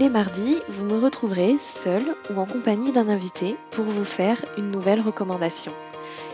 Les mardis, vous me retrouverez seul ou en compagnie d'un invité pour vous faire une nouvelle recommandation.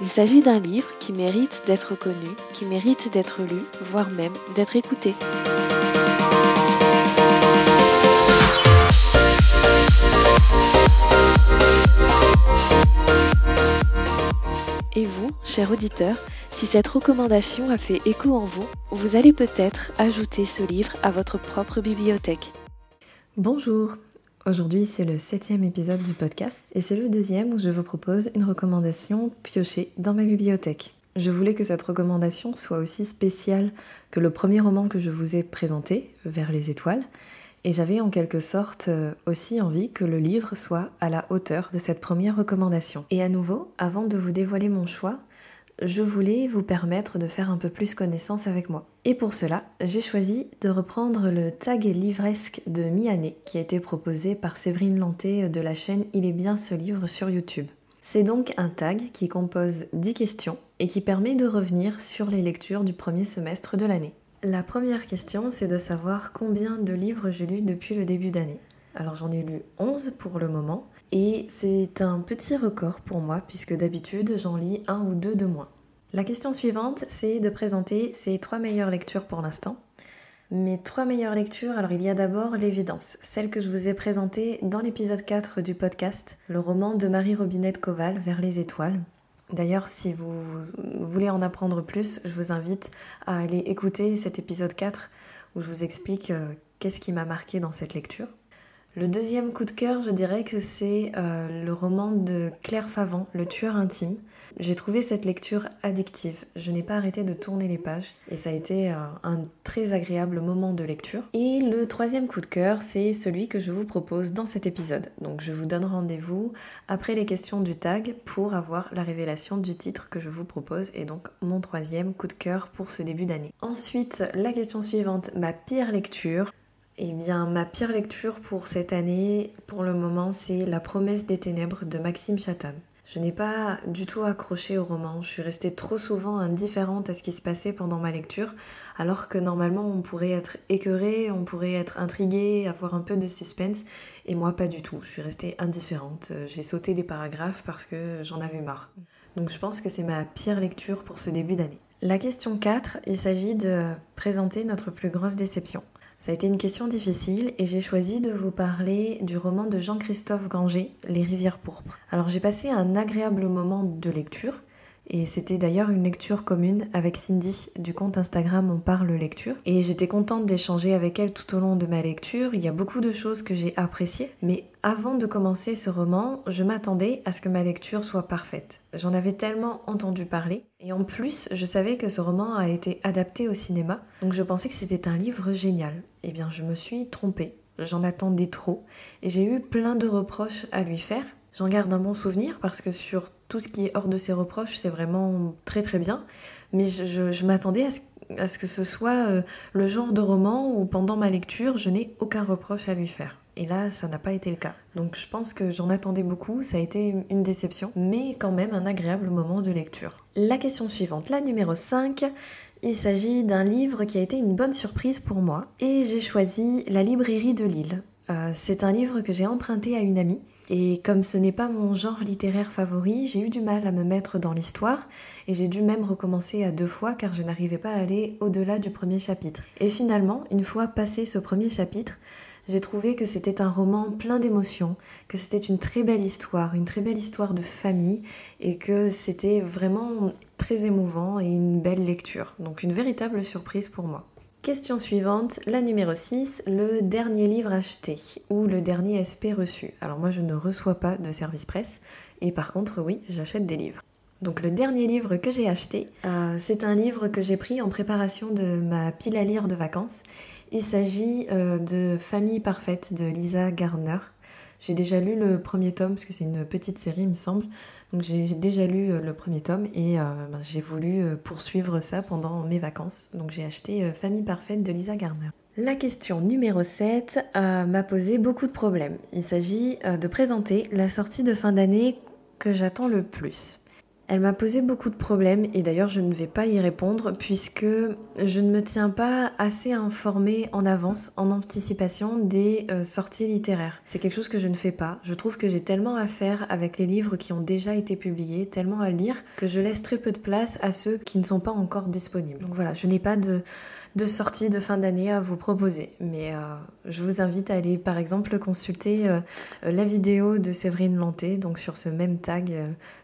Il s'agit d'un livre qui mérite d'être connu, qui mérite d'être lu, voire même d'être écouté. Et vous, cher auditeur, si cette recommandation a fait écho en vous, vous allez peut-être ajouter ce livre à votre propre bibliothèque. Bonjour, aujourd'hui c'est le septième épisode du podcast et c'est le deuxième où je vous propose une recommandation piochée dans ma bibliothèque. Je voulais que cette recommandation soit aussi spéciale que le premier roman que je vous ai présenté, Vers les étoiles, et j'avais en quelque sorte euh, aussi envie que le livre soit à la hauteur de cette première recommandation. Et à nouveau, avant de vous dévoiler mon choix, je voulais vous permettre de faire un peu plus connaissance avec moi. Et pour cela, j'ai choisi de reprendre le tag livresque de mi-année qui a été proposé par Séverine Lanté de la chaîne Il est bien ce livre sur YouTube. C'est donc un tag qui compose 10 questions et qui permet de revenir sur les lectures du premier semestre de l'année. La première question, c'est de savoir combien de livres j'ai lus depuis le début d'année. Alors j'en ai lu 11 pour le moment et c'est un petit record pour moi puisque d'habitude j'en lis un ou deux de moins. La question suivante, c'est de présenter ces trois meilleures lectures pour l'instant. Mes trois meilleures lectures, alors il y a d'abord l'évidence, celle que je vous ai présentée dans l'épisode 4 du podcast, le roman de Marie Robinette Koval, Vers les étoiles. D'ailleurs, si vous voulez en apprendre plus, je vous invite à aller écouter cet épisode 4 où je vous explique euh, qu'est-ce qui m'a marqué dans cette lecture. Le deuxième coup de cœur, je dirais que c'est euh, le roman de Claire Favant, Le tueur intime. J'ai trouvé cette lecture addictive. Je n'ai pas arrêté de tourner les pages et ça a été euh, un très agréable moment de lecture. Et le troisième coup de cœur, c'est celui que je vous propose dans cet épisode. Donc je vous donne rendez-vous après les questions du tag pour avoir la révélation du titre que je vous propose et donc mon troisième coup de cœur pour ce début d'année. Ensuite, la question suivante, ma pire lecture. Eh bien, ma pire lecture pour cette année, pour le moment, c'est La promesse des ténèbres de Maxime Chatham. Je n'ai pas du tout accroché au roman, je suis restée trop souvent indifférente à ce qui se passait pendant ma lecture, alors que normalement on pourrait être écœuré, on pourrait être intrigué, avoir un peu de suspense, et moi pas du tout, je suis restée indifférente, j'ai sauté des paragraphes parce que j'en avais marre. Donc je pense que c'est ma pire lecture pour ce début d'année. La question 4, il s'agit de présenter notre plus grosse déception. Ça a été une question difficile et j'ai choisi de vous parler du roman de Jean-Christophe Ganger, Les rivières pourpres. Alors j'ai passé un agréable moment de lecture et c'était d'ailleurs une lecture commune avec Cindy du compte Instagram On parle lecture. Et j'étais contente d'échanger avec elle tout au long de ma lecture. Il y a beaucoup de choses que j'ai appréciées. Mais avant de commencer ce roman, je m'attendais à ce que ma lecture soit parfaite. J'en avais tellement entendu parler. Et en plus, je savais que ce roman a été adapté au cinéma. Donc je pensais que c'était un livre génial. Eh bien, je me suis trompée. J'en attendais trop. Et j'ai eu plein de reproches à lui faire. J'en garde un bon souvenir parce que sur tout ce qui est hors de ses reproches, c'est vraiment très très bien. Mais je, m'attendais à ce, que ce soit euh, le genre de roman où pendant ma lecture, je n'ai aucun reproche à lui faire. Et là, ça n'a pas été le cas. Donc je pense que j'en attendais beaucoup, ça a été une déception, mais quand même un agréable moment de lecture. La question suivante, la numéro 5. Il s'agit d'un livre qui a été une bonne surprise pour moi et j'ai choisi La librairie de Lille. Euh, c'est un livre que j'ai emprunté à une amie et comme ce n'est pas mon genre littéraire favori, j'ai eu du mal à me mettre dans l'histoire et j'ai dû même recommencer à deux fois car je n'arrivais pas à aller au-delà du premier chapitre. Et finalement, une fois passé ce premier chapitre, j'ai trouvé que c'était un roman plein d'émotions, que c'était une très belle histoire, une très belle histoire de famille et que c'était vraiment très émouvant et une belle lecture. Donc une véritable surprise pour moi. Question suivante, la numéro 6, le dernier livre acheté ou le dernier SP reçu? Alors moi je ne reçois pas de service presse et par contre oui, j'achète des livres. Donc le dernier livre que j'ai acheté, euh, c'est un livre que j'ai pris en préparation de ma pile à lire de vacances. Il s'agit euh, de Famille parfaite de Lisa Gardner. J'ai déjà lu le premier tome, parce que c'est une petite série, il me semble. Donc j'ai déjà lu euh, le premier tome et ben, j'ai voulu poursuivre ça pendant mes vacances. Donc j'ai acheté Famille parfaite de Lisa Gardner. La question numéro 7 m'a posé beaucoup de problèmes. Il s'agit de présenter la sortie de fin d'année que j'attends le plus. Elle m'a posé beaucoup de problèmes et d'ailleurs je ne vais pas y répondre puisque je ne me tiens pas assez informée en avance, en anticipation des euh, sorties littéraires. C'est quelque chose que je ne fais pas. Je trouve que j'ai tellement à faire avec les livres qui ont déjà été publiés, tellement à lire, que je laisse très peu de place à ceux qui ne sont pas encore disponibles. Donc voilà, je n'ai pas de de sorties de fin d'année à vous proposer. Mais euh, je vous invite à aller par exemple consulter euh, la vidéo de Séverine Lanté, donc sur ce même tag,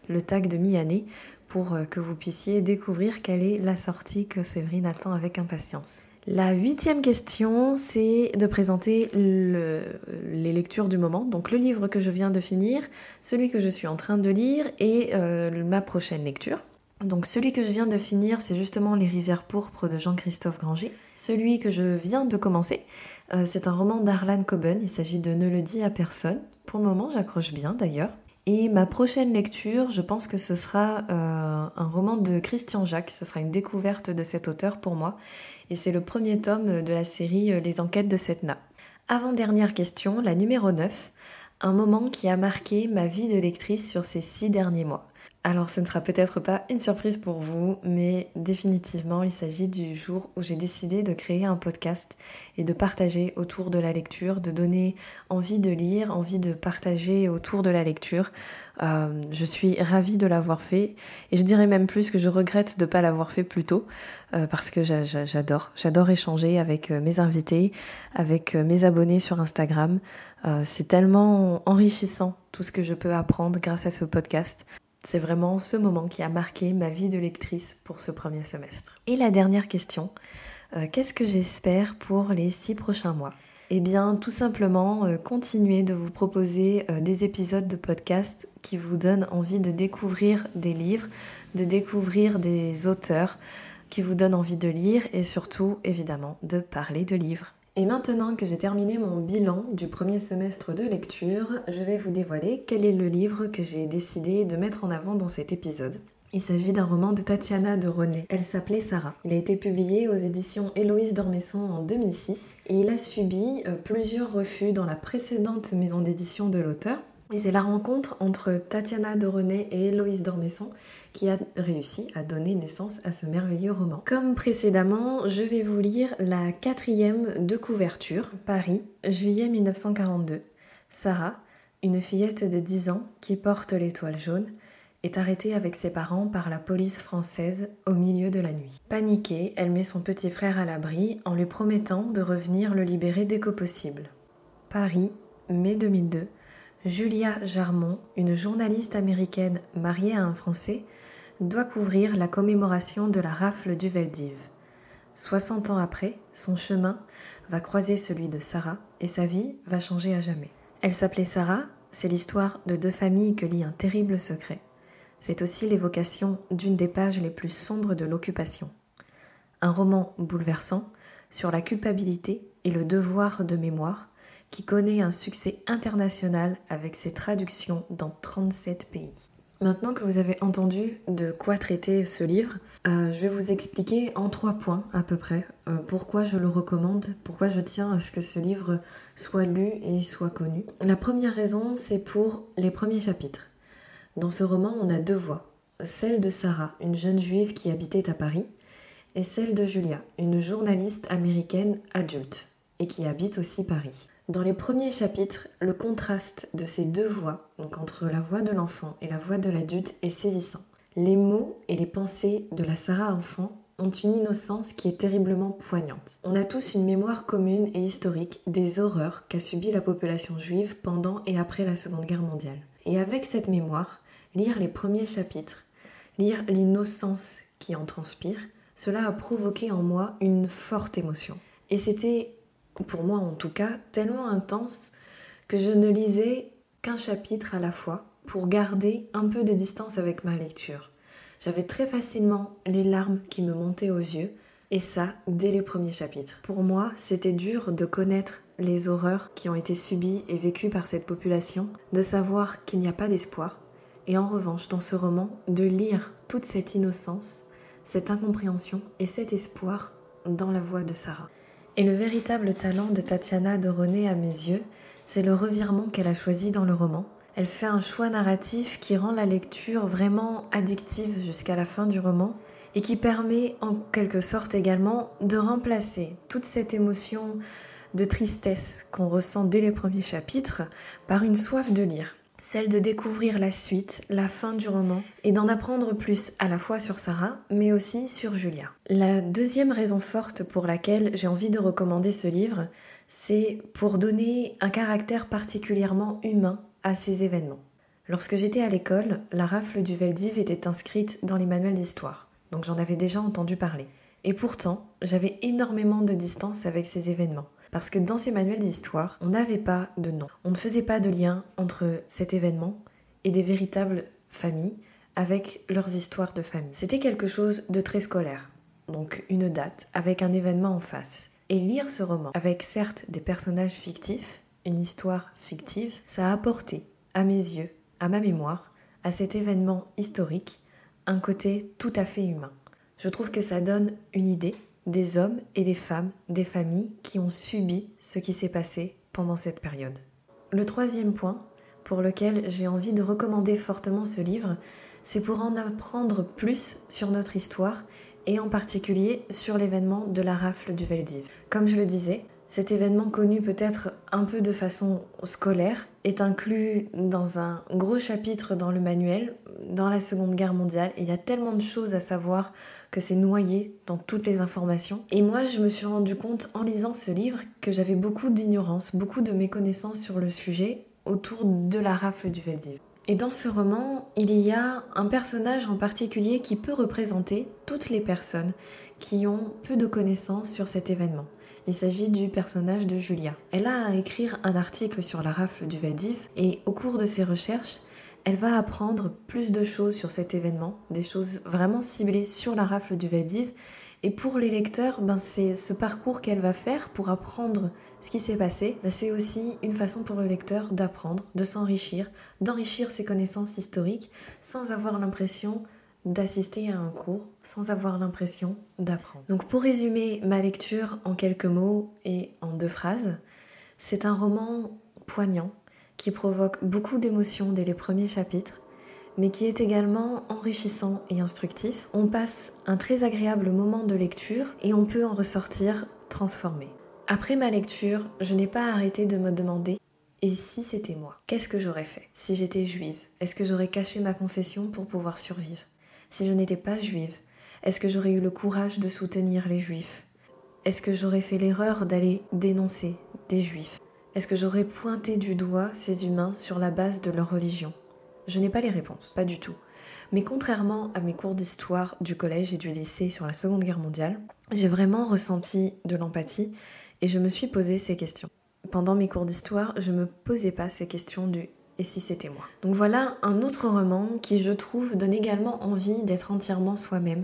le tag de mi-année, pour que vous puissiez découvrir quelle est la sortie que Séverine attend avec impatience. La huitième question, c'est de présenter les lectures du moment, donc le livre que je viens de finir, celui que je suis en train de lire et ma prochaine lecture. Donc celui que je viens de finir, c'est justement Les rivières pourpres de Jean-Christophe Granger. Celui que je viens de commencer, euh, c'est un roman d'Arlan Coben, il s'agit de Ne le dis à personne. Pour le moment, j'accroche bien d'ailleurs. Et ma prochaine lecture, je pense que ce sera euh, un roman de Christian Jacques, ce sera une découverte de cet auteur pour moi. Et c'est le premier tome de la série euh, Les enquêtes de Setna. Avant-dernière question, la numéro 9, un moment qui a marqué ma vie de lectrice sur ces six derniers mois. Alors ce ne sera peut-être pas une surprise pour vous, mais définitivement il s'agit du jour où j'ai décidé de créer un podcast et de partager autour de la lecture, de donner envie de lire, envie de partager autour de la lecture. Euh, je suis ravie de l'avoir fait et je dirais même plus que je regrette de ne pas l'avoir fait plus tôt euh, parce que j'adore, j'adore échanger avec euh, mes invités, avec mes abonnés sur Instagram. C'est tellement enrichissant tout ce que je peux apprendre grâce à ce podcast. C'est vraiment ce moment qui a marqué ma vie de lectrice pour ce premier semestre. Et la dernière question, euh, qu'est-ce que j'espère pour les six prochains mois? Eh bien, tout simplement, euh, continuer de vous proposer euh, des épisodes de podcast qui vous donnent envie de découvrir des livres, de découvrir des auteurs, qui vous donnent envie de lire et surtout, évidemment, de parler de livres. Et maintenant que j'ai terminé mon bilan du premier semestre de lecture, je vais vous dévoiler quel est le livre que j'ai décidé de mettre en avant dans cet épisode. Il s'agit d'un roman de Tatiana de René. Elle s'appelait Sarah. Il a été publié aux éditions Héloïse d'Ormesson en 2006 et il a subi euh, plusieurs refus dans la précédente maison d'édition de l'auteur. Et c'est la rencontre entre Tatiana de René et Héloïse d'Ormesson qui a réussi à donner naissance à ce merveilleux roman. Comme précédemment, je vais vous lire la quatrième de couverture, Paris, juillet 1942. Sarah, une fillette de 10 ans qui porte l'étoile jaune, est arrêtée avec ses parents par la police française au milieu de la nuit. Paniquée, elle met son petit frère à l'abri en lui promettant de revenir le libérer dès que possible. Paris, mai 2002. Julia Jarmon, une journaliste américaine mariée à un Français, doit couvrir la commémoration de la rafle du Veldiv. 60 ans après, son chemin va croiser celui de Sarah et sa vie va changer à jamais. Elle s'appelait Sarah, c'est l'histoire de deux familles que lie un terrible secret. C'est aussi l'évocation d'une des pages les plus sombres de l'occupation. Un roman bouleversant sur la culpabilité et le devoir de mémoire qui connaît un succès international avec ses traductions dans 37 pays. Maintenant que vous avez entendu de quoi traiter ce livre, euh, je vais vous expliquer en trois points à peu près euh, pourquoi je le recommande, pourquoi je tiens à ce que ce livre soit lu et soit connu. La première raison, c'est pour les premiers chapitres. Dans ce roman, on a deux voix. Celle de Sarah, une jeune juive qui habitait à Paris, et celle de Julia, une journaliste américaine adulte et qui habite aussi Paris. Dans les premiers chapitres, le contraste de ces deux voix, donc entre la voix de l'enfant et la voix de l'adulte, est saisissant. Les mots et les pensées de la Sarah enfant ont une innocence qui est terriblement poignante. On a tous une mémoire commune et historique des horreurs qu'a subies la population juive pendant et après la Seconde Guerre mondiale. Et avec cette mémoire, lire les premiers chapitres, lire l'innocence qui en transpire, cela a provoqué en moi une forte émotion. Et c'était pour moi en tout cas, tellement intense que je ne lisais qu'un chapitre à la fois pour garder un peu de distance avec ma lecture. J'avais très facilement les larmes qui me montaient aux yeux, et ça dès les premiers chapitres. Pour moi, c'était dur de connaître les horreurs qui ont été subies et vécues par cette population, de savoir qu'il n'y a pas d'espoir, et en revanche, dans ce roman, de lire toute cette innocence, cette incompréhension et cet espoir dans la voix de Sarah. Et le véritable talent de Tatiana de René à mes yeux, c'est le revirement qu'elle a choisi dans le roman. Elle fait un choix narratif qui rend la lecture vraiment addictive jusqu'à la fin du roman et qui permet en quelque sorte également de remplacer toute cette émotion de tristesse qu'on ressent dès les premiers chapitres par une soif de lire celle de découvrir la suite, la fin du roman, et d'en apprendre plus à la fois sur Sarah, mais aussi sur Julia. La deuxième raison forte pour laquelle j'ai envie de recommander ce livre, c'est pour donner un caractère particulièrement humain à ces événements. Lorsque j'étais à l'école, la rafle du Veldiv était inscrite dans les manuels d'histoire, donc j'en avais déjà entendu parler. Et pourtant, j'avais énormément de distance avec ces événements. Parce que dans ces manuels d'histoire, on n'avait pas de nom. On ne faisait pas de lien entre cet événement et des véritables familles avec leurs histoires de famille. C'était quelque chose de très scolaire. Donc une date avec un événement en face. Et lire ce roman avec certes des personnages fictifs, une histoire fictive, ça a apporté à mes yeux, à ma mémoire, à cet événement historique, un côté tout à fait humain. Je trouve que ça donne une idée des hommes et des femmes, des familles qui ont subi ce qui s'est passé pendant cette période. Le troisième point pour lequel j'ai envie de recommander fortement ce livre, c'est pour en apprendre plus sur notre histoire et en particulier sur l'événement de la rafle du Veldiv. Comme je le disais, cet événement connu peut-être un peu de façon scolaire est inclus dans un gros chapitre dans le manuel dans la Seconde Guerre mondiale il y a tellement de choses à savoir que c'est noyé dans toutes les informations. Et moi, je me suis rendu compte en lisant ce livre que j'avais beaucoup d'ignorance, beaucoup de méconnaissances sur le sujet autour de la rafle du Veldiv. Et dans ce roman, il y a un personnage en particulier qui peut représenter toutes les personnes qui ont peu de connaissances sur cet événement. Il s'agit du personnage de Julia. Elle a à écrire un article sur la rafle du Veldiv et au cours de ses recherches, elle va apprendre plus de choses sur cet événement, des choses vraiment ciblées sur la rafle du Veldiv. Et pour les lecteurs, ben c'est ce parcours qu'elle va faire pour apprendre ce qui s'est passé. Ben c'est aussi une façon pour le lecteur d'apprendre, de s'enrichir, d'enrichir ses connaissances historiques sans avoir l'impression d'assister à un cours sans avoir l'impression d'apprendre. Donc pour résumer ma lecture en quelques mots et en deux phrases, c'est un roman poignant qui provoque beaucoup d'émotions dès les premiers chapitres, mais qui est également enrichissant et instructif. On passe un très agréable moment de lecture et on peut en ressortir transformé. Après ma lecture, je n'ai pas arrêté de me demander et si c'était moi? Qu'est-ce que j'aurais fait? Si j'étais juive, est-ce que j'aurais caché ma confession pour pouvoir survivre? Si je n'étais pas juive Est-ce que j'aurais eu le courage de soutenir les juifs? Est-ce que j'aurais fait l'erreur d'aller dénoncer des juifs? Est-ce que j'aurais pointé du doigt ces humains sur la base de leur religion? Je n'ai pas les réponses, pas du tout. Mais contrairement à mes cours d'histoire du collège et du lycée sur la Seconde Guerre mondiale, j'ai vraiment ressenti de l'empathie et je me suis posé ces questions. Pendant mes cours d'histoire, je me posais pas ces questions du et si c'était moi? Donc voilà un autre roman qui, je trouve, donne également envie d'être entièrement soi-même,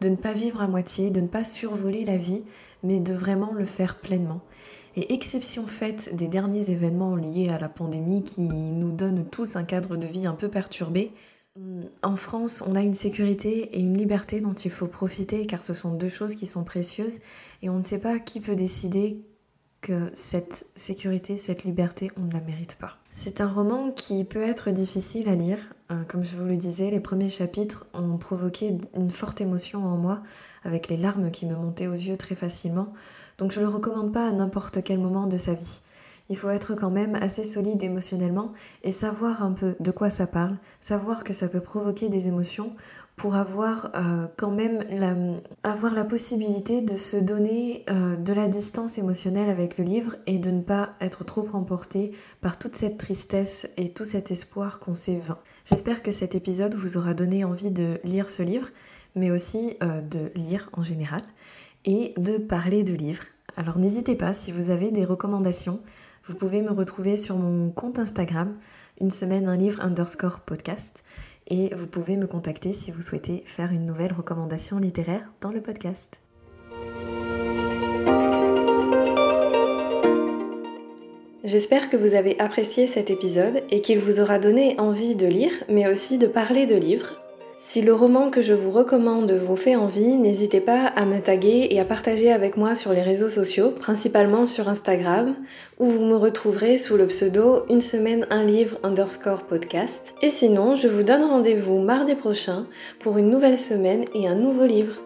de ne pas vivre à moitié, de ne pas survoler la vie, mais de vraiment le faire pleinement. Et exception faite des derniers événements liés à la pandémie qui nous donnent tous un cadre de vie un peu perturbé, en France, on a une sécurité et une liberté dont il faut profiter car ce sont deux choses qui sont précieuses et on ne sait pas qui peut décider que cette sécurité, cette liberté, on ne la mérite pas. C'est un roman qui peut être difficile à lire. Euh, comme je vous le disais, les premiers chapitres ont provoqué une forte émotion en moi, avec les larmes qui me montaient aux yeux très facilement. Donc je ne le recommande pas à n'importe quel moment de sa vie. Il faut être quand même assez solide émotionnellement et savoir un peu de quoi ça parle, savoir que ça peut provoquer des émotions pour avoir euh, quand même la, avoir la possibilité de se donner euh, de la distance émotionnelle avec le livre et de ne pas être trop emporté par toute cette tristesse et tout cet espoir qu'on s'est vain. J'espère que cet épisode vous aura donné envie de lire ce livre, mais aussi euh, de lire en général et de parler de livres. Alors n'hésitez pas, si vous avez des recommandations, vous pouvez me retrouver sur mon compte Instagram, une semaine un livre underscore podcast et vous pouvez me contacter si vous souhaitez faire une nouvelle recommandation littéraire dans le podcast. J'espère que vous avez apprécié cet épisode et qu'il vous aura donné envie de lire, mais aussi de parler de livres. Si le roman que je vous recommande vous fait envie, n'hésitez pas à me taguer et à partager avec moi sur les réseaux sociaux, principalement sur Instagram, où vous me retrouverez sous le pseudo une semaine un livre underscore podcast. Et sinon, je vous donne rendez-vous mardi prochain pour une nouvelle semaine et un nouveau livre.